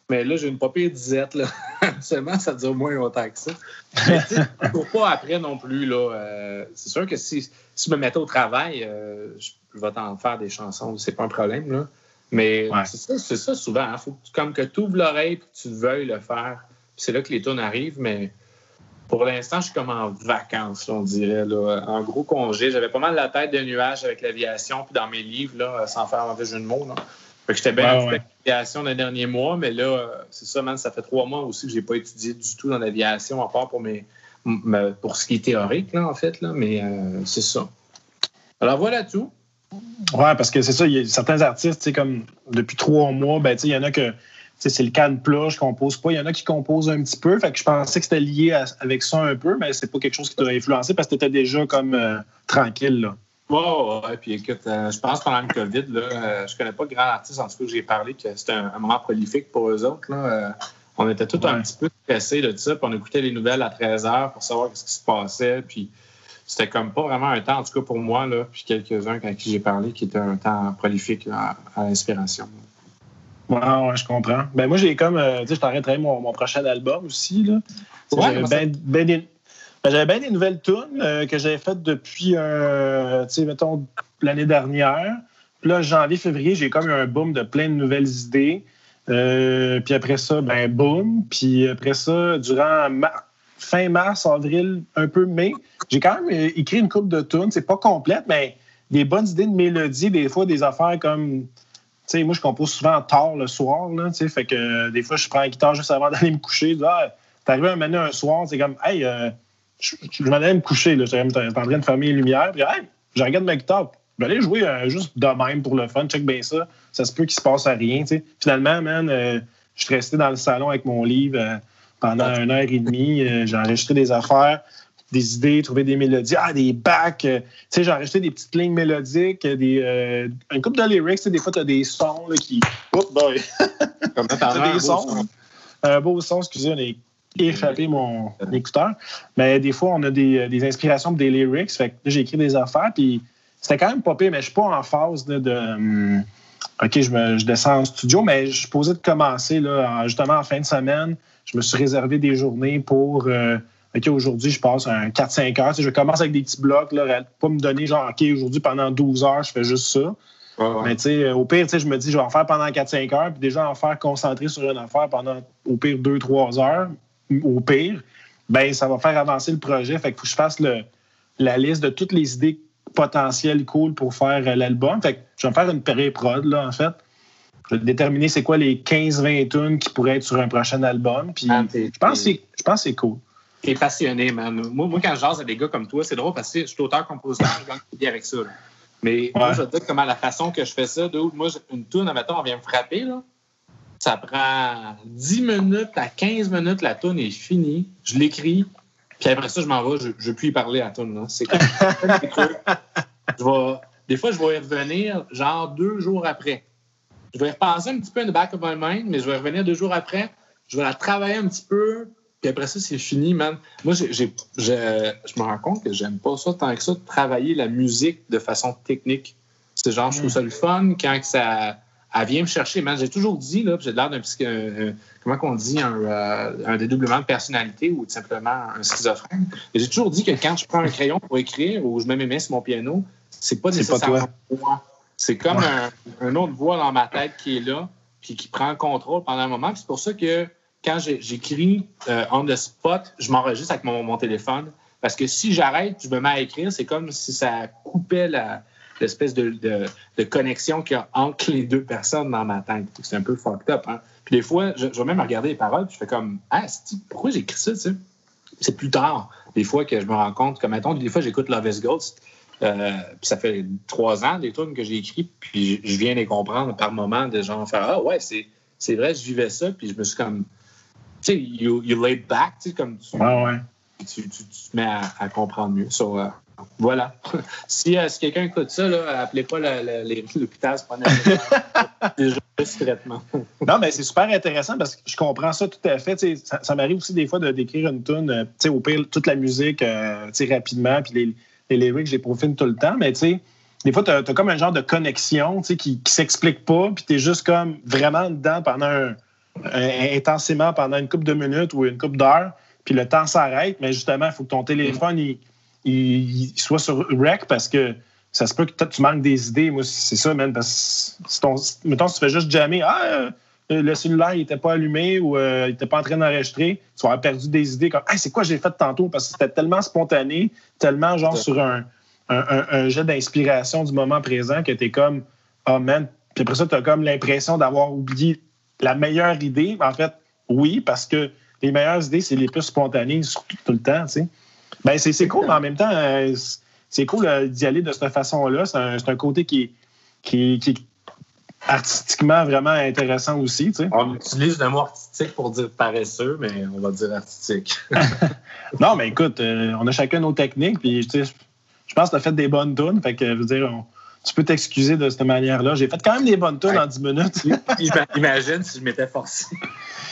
Mais là, j'ai une papier disette. Là. Seulement, ça dure moins longtemps que ça. Mais pour pas après non plus. Là, euh, c'est sûr que si, si je me mettais au travail, euh, je vais t'en faire des chansons. C'est pas un problème. Là. Mais c'est ça, ça souvent. Hein. faut comme que tu ouvres l'oreille et que tu veuilles le faire. C'est là que les tunes arrivent, mais pour l'instant, je suis comme en vacances, on dirait. Là. En gros congé. J'avais pas mal la tête de nuages avec l'aviation, puis dans mes livres, là, sans faire un jeu de mots. Là. Fait que j'étais bien avec l'aviation les derniers mois, mais là, c'est ça, man, ça fait trois mois aussi que j'ai pas étudié du tout dans l'aviation, à part pour mes, pour ce qui est théorique, là, en fait. Là, mais euh, c'est ça. Alors voilà tout. Ouais, parce que c'est ça, il y a certains artistes, comme depuis trois mois, ben, il y en a que c'est le cas de plat, je compose pas. Il y en a qui composent un petit peu. Fait que je pensais que c'était lié avec ça un peu, mais c'est pas quelque chose qui t'a influencé parce que tu étais déjà comme euh, tranquille. Là. Ouais, ouais, puis écoute, euh, je pense pendant le COVID, là, euh, je connais pas de grands artistes, en tout cas, j'ai parlé que c'était un, moment prolifique pour eux autres. Là. on était tous un petit peu stressés de ça, puis on écoutait les nouvelles à 13 h pour savoir ce qui se passait. Puis c'était comme pas vraiment un temps, en tout cas pour moi, là, puis quelques-uns avec qui j'ai parlé, qui était un temps prolifique à, l'inspiration. Ouais, ouais, je comprends. Ben moi, j'ai comme, euh, tu sais, je t'arrêterai mon, mon prochain album aussi, là. j'avais bien ben des, ben, bien des nouvelles tunes euh, que j'avais faites depuis, euh, tu sais, mettons, l'année dernière. Puis là, janvier, février, j'ai comme eu un boom de plein de nouvelles idées. puis après ça, ben boom. Puis après ça, durant fin mars, avril, un peu mai, j'ai quand même euh, écrit une coupe de tunes. C'est pas complète, mais des bonnes idées de mélodie, des fois des affaires comme. Tu sais, moi, je compose souvent tard le soir, là, tu sais, fait que euh, des fois, je prends la guitare juste avant d'aller me coucher. Ah, t'es arrivé un moment un soir, c'est comme, hey, euh, je, je m'en allais me coucher, là, j'étais en train de fermer les lumières, puis, hey, je regarde ma guitare, je vais aller jouer juste de même pour le fun, check bien ça, ça se peut qu'il se passe à rien, tu sais. Finalement, man, je suis resté dans le salon avec mon livre pendant une heure et demie, j'ai enregistré des affaires des idées, trouver des mélodies, ah, des bacs. Euh, tu sais, j'ai enregistré des petites lignes mélodiques, des, euh, une couple de lyrics. Des fois, tu as des sons là, qui. Oups, boy! Comme des sons. Un beau son, excusez, on a échappé mon écouteur. Mais des fois, on a des, euh, des inspirations pour des lyrics. Fait que j'ai écrit des affaires, puis c'était quand même pas pire, mais je suis pas en phase de. Hum, OK, je, me, je, descends en studio, mais je suis posé de commencer, là, justement, en fin de semaine. Je me suis réservé des journées pour. OK, aujourd'hui, je passe un 4-5 heures. je commence avec des petits blocs, là, pas me donner genre, OK, aujourd'hui, pendant 12 heures, je fais juste ça. Mais tu sais, au pire, je me dis, je vais en faire pendant 4-5 heures, puis déjà en faire concentré sur une affaire pendant, au pire, 2-3 heures, au pire, ben ça va faire avancer le projet. Fait qu'il faut que je fasse le, la liste de toutes les idées potentielles cool pour faire euh, l'album. Fait que je vais faire une pré-prod, là, en fait. Je déterminer c'est quoi les 15-20 tunes qui pourraient être sur un prochain album. Puis ah, je pense que c'est cool. T'es passionné, man. Moi, moi, quand je jase à des gars comme toi, c'est drôle parce que je suis auteur-compositeur, je gagne bien avec ça. Mais moi, je veux dire comment la façon que je fais ça, moi, une toune, admettons, on vient me frapper, là. Ça prend 10 minutes à 15 minutes, la toune est finie. Je l'écris, puis après ça, je m'en vais, je ne veux plus y parler à la toune. C'est comme je Des fois, je vais y revenir genre deux jours après. Je vais y repenser un petit peu in the back of my mind, mais je vais revenir deux jours après. Je vais la travailler un petit peu, puis après ça, c'est fini, man. Moi, j'ai, je me rends compte que j'aime pas ça tant que ça, de travailler la musique de façon technique. C'est genre, je trouve ça le fun quand ça, elle vient me chercher. Man, j'ai toujours dit, là, j'ai l'air d'un un, comment qu'on dit, un, euh, un, dédoublement de personnalité ou tout simplement un schizophrène. J'ai toujours dit que quand je prends un crayon pour écrire ou je mets mes mains sur mon piano, c'est pas nécessairement pour moi. C'est comme un, un, autre voix dans ma tête qui est là, puis qui prend le contrôle pendant un moment. C'est pour ça que quand j'écris euh, on the spot, je m'enregistre avec mon, téléphone. Parce que si j'arrête, je me mets à écrire, c'est comme si ça coupait l'espèce de, de, connexion qu'il y a entre les deux personnes dans ma tête. C'est un peu fucked up. Hein? Puis des fois, je, vais même regarder les paroles, puis je fais comme Ah, pourquoi j'écris ça, tu sais? C'est plus tard, des fois, que je me rends compte que, mettons, des fois, j'écoute Love is Ghost, euh, puis ça fait trois ans, des trucs que j'ai écrits, puis je viens les comprendre par moment, de gens faire Ah, ouais, c'est c'est vrai, je vivais ça, puis je me suis comme. Tu sais, you, you laid back, tu sais, comme tu, ouais. tu, tu- tu te mets à, à comprendre mieux. So, euh, voilà. si, euh, si quelqu'un écoute ça, là, appelez pas le- le- l'hôpital, c'est pas nécessaire. C'est juste traitement. Non, mais c'est super intéressant parce que je comprends ça tout à fait. Ça, ça m'arrive aussi des fois de d'écrire une tune, tu sais, au pire, toute la musique tu sais, rapidement, puis les, les lyrics, je les profine tout le temps, mais tu sais, des fois, tu as, comme un genre de connexion qui, qui s'explique pas, puis tu es juste comme vraiment dedans pendant un, intensément pendant une couple de minutes ou une couple d'heures, puis le temps s'arrête, mais justement, il faut que ton téléphone il, il- il soit sur rec parce que ça se peut que tu manques des idées. Moi, c'est ça, man. Parce que si ton, mettons, si tu fais juste jammer, ah, euh, le cellulaire, il n'était pas allumé ou euh, il n'était pas en train d'enregistrer, tu vas avoir perdu des idées comme, hey, c'est quoi j'ai fait tantôt? Parce que c'était tellement spontané, tellement genre sur un, un, un- un jet d'inspiration du moment présent que tu es comme, oh man. Puis après ça, tu as comme l'impression d'avoir oublié la meilleure idée. En fait, oui, parce que les meilleures idées, c'est les plus spontanées, surtout tout le temps, tu sais. Ben, c'est c'est cool, mais en même temps, euh, c'est- cool euh, d'y aller de cette façon-là. C'est un, c'est un côté qui, artistiquement vraiment intéressant aussi, tu sais. On utilise le mot artistique pour dire paresseux, mais on va dire artistique. Non, mais écoute, euh, on a chacun nos techniques, puis tu sais, je pense que tu as fait des bonnes tunes, fait que, je veux dire, on- tu peux t'excuser de cette manière-là. J'ai fait quand même des bonnes tunes Ouais. en 10 minutes. Ima- Imagine si je m'étais forcé.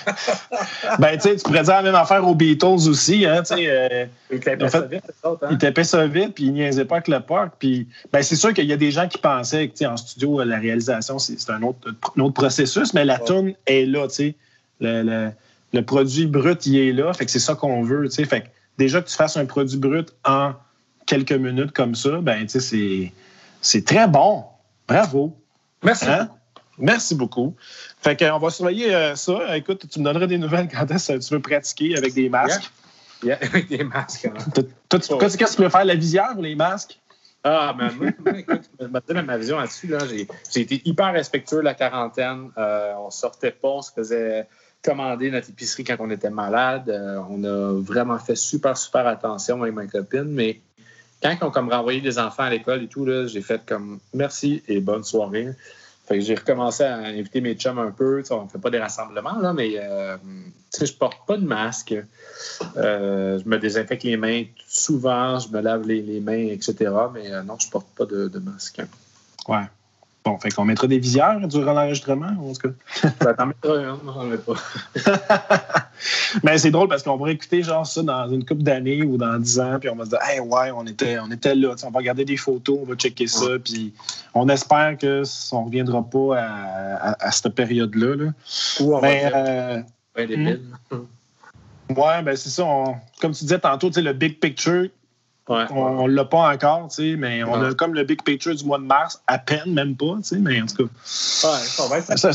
ben, tu sais, tu pourrais dire la même affaire aux Beatles aussi, hein, euh, Il tapait En fait, ça vite, autres, hein? Il tapait ça vite, puis il niaisait pas avec le parc. Puis, ben, c'est sûr qu'il y a des gens qui pensaient que, en studio, la réalisation, c'est c'est un autre, un autre processus, mais la Ouais. tune est là, tu sais. Le, le- le produit brut, il est là. Fait que c'est ça qu'on veut, tu sais. Fait que déjà que tu fasses un produit brut en quelques minutes comme ça, ben, tu sais, c'est- c'est très bon. Bravo. Merci. Hein? Merci beaucoup. Fait qu'on va surveiller euh, ça. Écoute, tu me donneras des nouvelles quand est-ce que tu veux pratiquer avec des masques. Yeah, Avec des masques. hein. Qu'est-ce que tu préfères, la visière ou les masques? Ah, mais moi, moi, écoute, je vais te dire ma vision là-dessus. Là, j'ai, été hyper respectueux la quarantaine. Euh, on sortait pas, on se faisait commander notre épicerie quand on était malade. Euh, on a vraiment fait super, super attention avec ma copine. Mais quand on a comme renvoyé des enfants à l'école et tout, j'ai fait comme merci et bonne soirée. Fait que j'ai recommencé à inviter mes chums un peu. On ne fait pas des rassemblements, là, mais euh, je porte pas de masque. Euh, je me désinfecte les mains souvent, je me lave les, les mains, etc. Mais euh, non, je porte pas de, de masque. Ouais. Bon, fait qu'on mettra des visières durant l'enregistrement, en tout cas. Ben, T'en mettras un, moi, j'en mets pas. Mais c'est drôle parce qu'on pourrait écouter genre ça dans une couple d'années ou dans 10 ans, puis on va se dire, hey, ouais, on était, on était là. On va regarder des photos, on va checker ça, puis on espère que on ne reviendra pas à, à- à cette période-là. là. Ou on Mais, va dire, euh, ben, débile. ouais, ben c'est ça. on- comme tu disais tantôt, tu sais, le big picture, Ouais. on ne l'a pas encore, tu sais, mais on Ouais. a comme le big picture du mois de mars, à peine, même pas, tu sais, mais en tout cas. Ouais, ça va être Ça,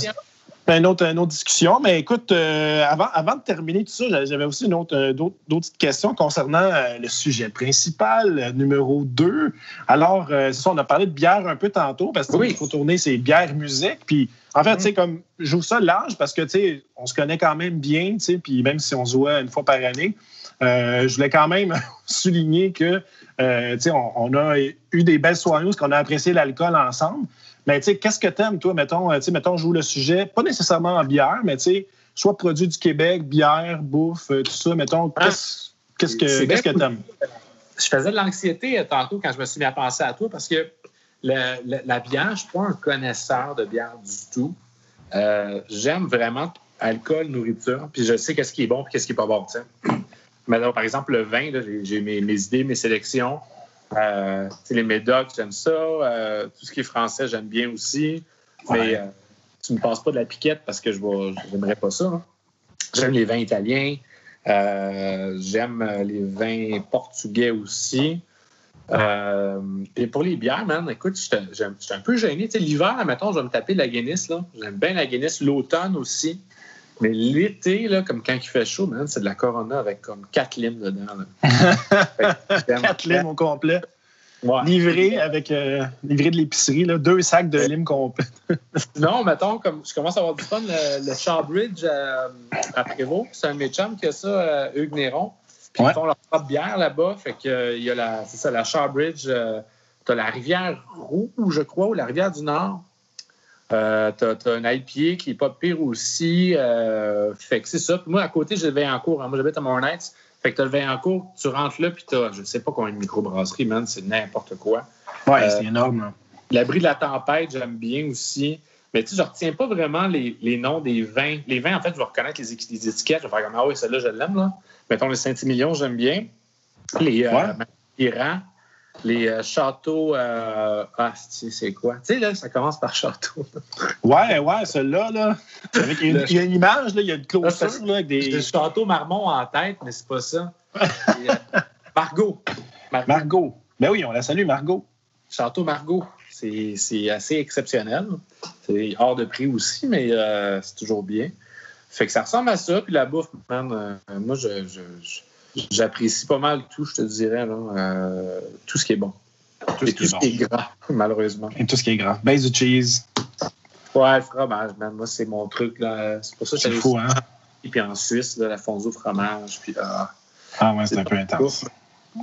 une autre, une autre discussion. Mais écoute, euh, avant, avant de terminer tout ça, j'avais- aussi une autre, euh, d'autres, d'autres petites questions concernant euh, le sujet principal, numéro 2. Alors, euh, c'est ça, on a parlé de bière un peu tantôt, parce qu'il Oui. faut tourner ces bières musique. Puis, en fait, tu sais, comme, j'ouvre ça large parce que, tu sais, on se connaît quand même bien, tu sais, puis même si on se voit une fois par année, euh, je voulais quand même souligner que, tu sais, on, on a eu des belles soirées où on a apprécié l'alcool ensemble. Mais tu sais, qu'est-ce que t'aimes, toi, mettons, euh, tu sais, mettons, je joue le sujet, pas nécessairement en bière, mais tu sais, soit produit du Québec, bière, bouffe, euh, tout ça, mettons, Ah. qu'est-ce que qu'est-ce que t'aimes? Je faisais de l'anxiété euh, tantôt quand je me suis mis à penser à toi parce que le- le- la bière, je ne suis pas un connaisseur de bière du tout. Euh, J'aime vraiment alcool, nourriture, puis je sais qu'est-ce qui est bon et qu'est-ce qui n'est pas bon. tu sais. Mais là, par exemple, le vin, j'ai j'ai mes, mes idées, mes sélections. Euh, les médocs, j'aime ça. Euh, tout ce qui est français, j'aime bien aussi. Ouais. Mais euh, tu ne me passes pas de la piquette parce que je n'aimerais pas ça. hein. J'aime les vins italiens. J'aime les vins portugais aussi. Et pour les bières, man, écoute, j'aime- j'étais un peu gêné. L'hiver, mettons, je vais me taper de la Guinness. J'aime bien la Guinness. L'automne aussi. Mais l'été, là, comme quand il fait chaud, man, c'est de la Corona avec comme 4 limes dedans. là. Quatre limes au complet. Ouais. Livré avec euh, livré de l'épicerie, deux sacs de limes complets. Non, mettons, comme je commence à avoir du fun, le, le Shawbridge euh, à Prévost, c'est un de mes chums qui a ça, euh, Hugues Néron. Puis Ouais. ils font leur propre bière là-bas. Fait que euh, il y a la, c'est ça, la Shawbridge. euh, t'as la rivière Rouge, je crois, ou la rivière du Nord. Euh, t'as, t'as un IPA qui est pas pire aussi. Euh, fait que c'est ça. Puis moi, à côté, j'ai le vin en cours. Moi, j'habite à Mornights. Fait que t'as le vin en cours, tu rentres là, puis t'as, je sais pas combien de microbrasseries, man, c'est n'importe quoi. Ouais, Euh, c'est énorme. là. L'abri de la tempête, j'aime bien aussi. Mais tu sais, je retiens pas vraiment les, les noms des vins. Les vins, en fait, je vais reconnaître les, étiquettes. Je vais faire comme, ah oui, celle-là, je l'aime, là. Mettons les Saint-Emilion, j'aime bien. Les, euh, les euh, châteaux. euh, ah, c'est c'est quoi? Tu sais, là, ça commence par château. Ouais, ouais, celui-là, là. Avec, il, y a une, il y a une image, là, il y a une Là, clôture, c'est- là, avec J'ai le des. château Marmont en tête, mais c'est pas ça. Et, euh, Margot. Margot. Margot. Ben oui, on la salue, Margot. Château Margot. C'est c'est assez exceptionnel. C'est hors de prix aussi, mais euh, c'est toujours bien. Fait que ça ressemble à ça. Puis la bouffe, man, euh, moi, je- je- je- j'apprécie pas mal tout, je te dirais. Là, euh, tout ce qui est bon. Tout Et ce tout est ce qui est gras, malheureusement. Et tout ce qui est grave. Base du cheese. Ouais, le fromage, man. Moi, c'est mon truc. là. C'est pour ça que j'allais fou, hein? aussi. Puis en Suisse, là, la fondue au fromage. Puis, ah. Ah ouais, c'est un peu intense. Il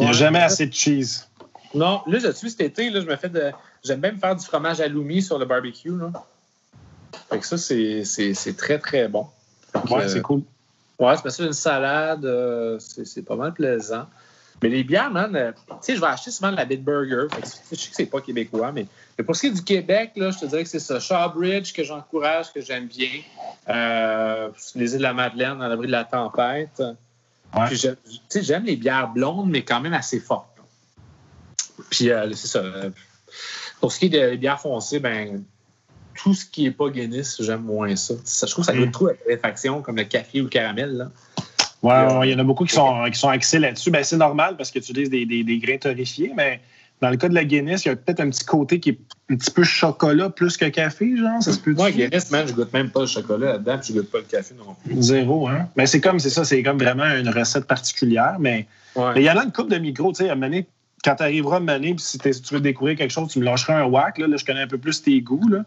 n'y a Ouais. jamais assez de cheese. Non, là, je suis cet été, là, je me fais de. J'aime même faire du fromage aloumi sur le barbecue. Là. Fait que ça, c'est, c'est, c'est très, très bon. Fait Ouais, c'est cool. Ouais, c'est parce que une salade, euh, c'est, pas mal plaisant. Mais les bières, man, euh, tu sais, je vais acheter souvent de la Bitburger. Fait que Je sais que c'est pas québécois, mais, mais pour ce qui est du Québec, là, je te dirais que c'est ça. Shawbridge, que j'encourage, que j'aime bien. Euh, les îles de la Madeleine, à l'abri de la tempête. Ouais. Puis j'aime- tu sais, j'aime les bières blondes, mais quand même assez fortes. là. Puis c'est ça. Pour ce qui est des bières foncées, ben tout ce qui n'est pas Guinness, j'aime moins ça. Je trouve que ça goûte Mm. trop la réfaction, comme le café ou le caramel. Là. Ouais, euh, ouais, il y en a beaucoup qui sont, qui sont axés là-dessus. Ben, c'est normal parce que tu utilises des, des, des grains torréfiés, mais dans le cas de la Guinness, il y a peut-être un petit côté qui est un petit peu chocolat plus que café, genre. Ça se peut Moi, Guinness, man, je goûte même pas le chocolat là-dedans, puis je goûte pas le café non plus. Zéro, hein? Mais c'est comme, c'est ça, c'est comme vraiment une recette particulière. Mais Ouais. il y en a une coupe de micros, tu sais, à donné, quand tu arriveras à donné, puis si tu veux découvrir quelque chose, tu me lâcheras un whack. Là, Là, je connais un peu plus tes goûts. Là.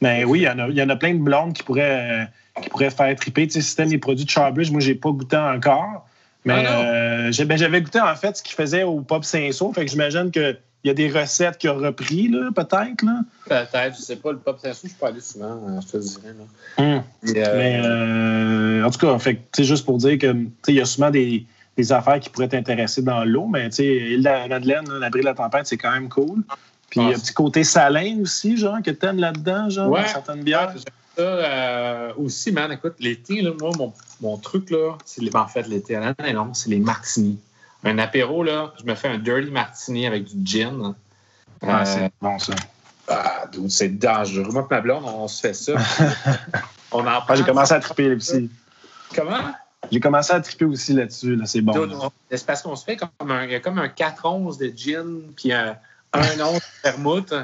Mais oui, il y, en a, il y en a plein de blondes qui pourraient, euh, qui pourraient faire triper. Tu sais, si les produits de Charbridge, moi, j'ai pas goûté encore. Mais Ah euh, ben, j'avais goûté, en fait, ce qu'ils faisaient au Pop Saint-Saul. Fait que j'imagine qu'il y a des recettes qu'il a repris, là, peut-être. Là. Peut-être, je sais pas, le pop saint je peux aller souvent, euh, je te dirais. Là. Hum. Mais, euh, Mais en tout cas, fait sais, juste pour dire que il y a souvent des, des affaires qui pourraient t'intéresser dans l'eau, mais tu sais, île de la Madeleine, l'abri de la tempête, c'est quand même cool. Puis il y a un petit côté salin aussi, genre, que t'aimes là-dedans, genre, Ouais. dans certaines bières. Ouais, ça, euh, aussi, man, écoute, l'été, là, moi, mon, mon truc, là, c'est les, ben, en fait, l'été, l'année longue, c'est les martinis. Un apéro, là, je me fais un dirty martini avec du gin. Ah, Euh, c'est bon, ça. ah, c'est dangereux. Moi ma blonde, on se fait ça. on en Ah, j'ai commencé à triper aussi. Comment? J'ai commencé à triper aussi là-dessus, là, c'est bon. C'est parce qu'on se fait comme un, il y a comme un 4 onces de gin, puis un, un once de vermouth,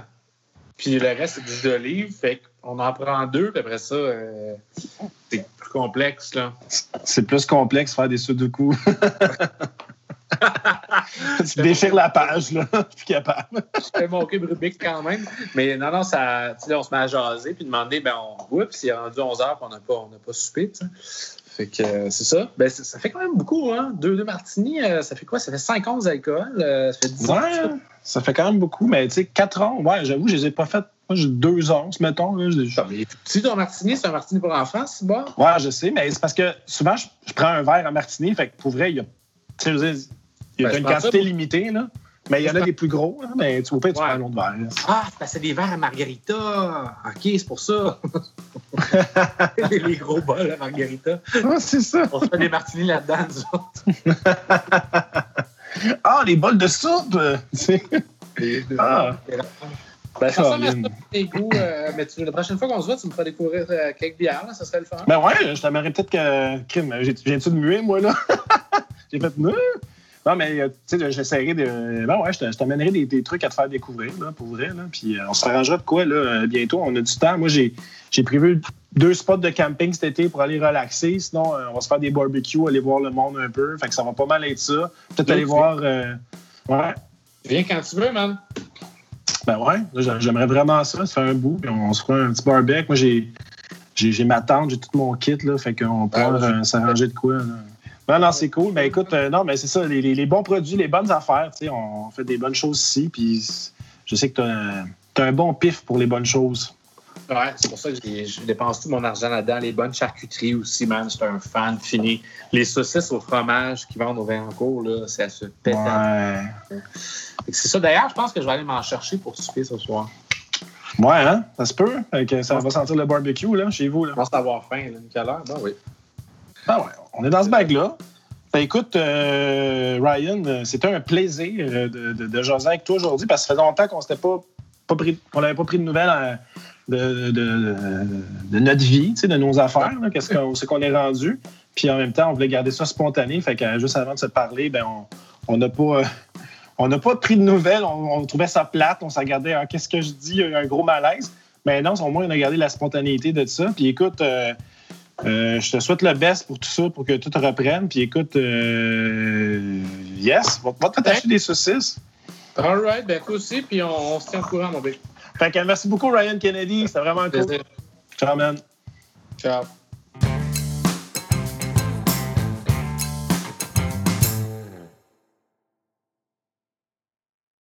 puis le reste, c'est du jus d'olive. Fait qu'on en prend deux, puis après ça, euh, c'est plus complexe, là. C'est plus complexe faire des sudoku. tu déchires la page, là. Je suis plus capable. Je fais mon cube Rubik quand même. Mais non, non, ça, là, on se met à jaser, puis demander, ben, on goûte, puis c'est rendu 11 heures, puis on n'a pas, on pas soupé, tu sais. Fait que euh, c'est ça. Ben, ça. fait quand même beaucoup, hein. Deux, deux martinis, euh, ça fait quoi? Ça fait 5 onces d'alcool. euh, ça fait 10 ans. ça. Ouais, fait quand même beaucoup, mais tu sais, 4 ans, ouais, j'avoue, je les ai pas faites. Moi, j'ai 2 onces, mettons. Là, Si ton martini, c'est un martini pour enfants, c'est bon? Ouais, je sais, mais c'est parce que souvent, je, je prends un verre à martini, fait que pour vrai, il y a, il y a Ben, une quantité ça. limitée, là. Mais il y en a des plus gros, là, mais tu vois pas, tu Ouais. prends un autre verre. Ah, c'est parce que des verres à margarita. OK, c'est pour ça. les, gros bols à margarita. Ah, c'est ça. On se fait des martinis là-dedans, nous autres. Ah, les bols de soupe! Ah. Ben, ça tes goûts. euh, mais tu- la prochaine fois qu'on se voit, tu me feras découvrir euh, quelques bières, là, ça serait le fun. Ben ouais, je t'aimerais peut-être que. Crime, j'ai- viens-tu de muer, moi, là? j'ai fait muer. Non, mais euh, tu sais, j'essaierai de. Ben ouais, je t'amènerai des, des trucs à te faire découvrir, là, pour vrai. Là. Puis euh, on s'arrangera de quoi, là, euh, bientôt. On a du temps. Moi, j'ai j'ai prévu deux spots de camping cet été pour aller relaxer. Sinon, on va se faire des barbecues, aller voir le monde un peu. Fait que ça va pas mal être ça. Peut-être aller voir. euh, Ouais. Viens quand tu veux, man. Ben ouais, j'aimerais vraiment ça, se faire un bout, puis on se fera un petit barbecue. Moi, j'ai, j'ai, j'ai ma tente, j'ai tout mon kit, là, fait qu'on pourra Ah, s'arranger de quoi. Là. Non, non, c'est cool. Mais écoute, euh, non, mais c'est ça, les, les- bons produits, les bonnes affaires, tu sais, on fait des bonnes choses ici, puis je sais que tu as, un bon pif pour les bonnes choses. Ouais, c'est pour ça que je dépense tout mon argent là-dedans. Les bonnes charcuteries aussi, man. Je suis un fan fini. Les saucisses au fromage qui vendent au Vaillancourt, là, c'est à se péter. Ouais. C'est ça. D'ailleurs, je pense que je vais aller m'en chercher pour souper ce soir. Ouais, hein? Ça se peut. que ça va sentir le barbecue, là, chez vous. Là. Je pense avoir faim, là. Quelle heure? Ben oui. Ben ouais, on est dans ce bag-là. Ben écoute, euh, Ryan, euh, c'était un plaisir euh, de, de, de jaser avec toi aujourd'hui parce que ça fait longtemps qu'on s'était pas, pas pris, qu'on n'avait pas pris de nouvelles de, de, notre vie, de nos affaires, qu'est-ce qu'on, qu'on est rendu. Puis en même temps, on voulait garder ça spontané. Fait que juste avant de se parler, ben on n'a pas. on n'a pas pris de nouvelles, on, trouvait ça plate, on s'est regardé, ah, qu'est-ce que je dis, il y a eu un gros malaise. Mais non, au moins, on a gardé la spontanéité de ça. Puis écoute, euh, je te souhaite le best pour tout ça, pour que tout reprenne. Puis écoute, euh, yes, va, va t'attacher des saucisses. All right, ben toi aussi, puis on, se tient au courant, mon bec. Fait que merci beaucoup, Ryan Kennedy. C'était vraiment cool. Ciao, man. Ciao.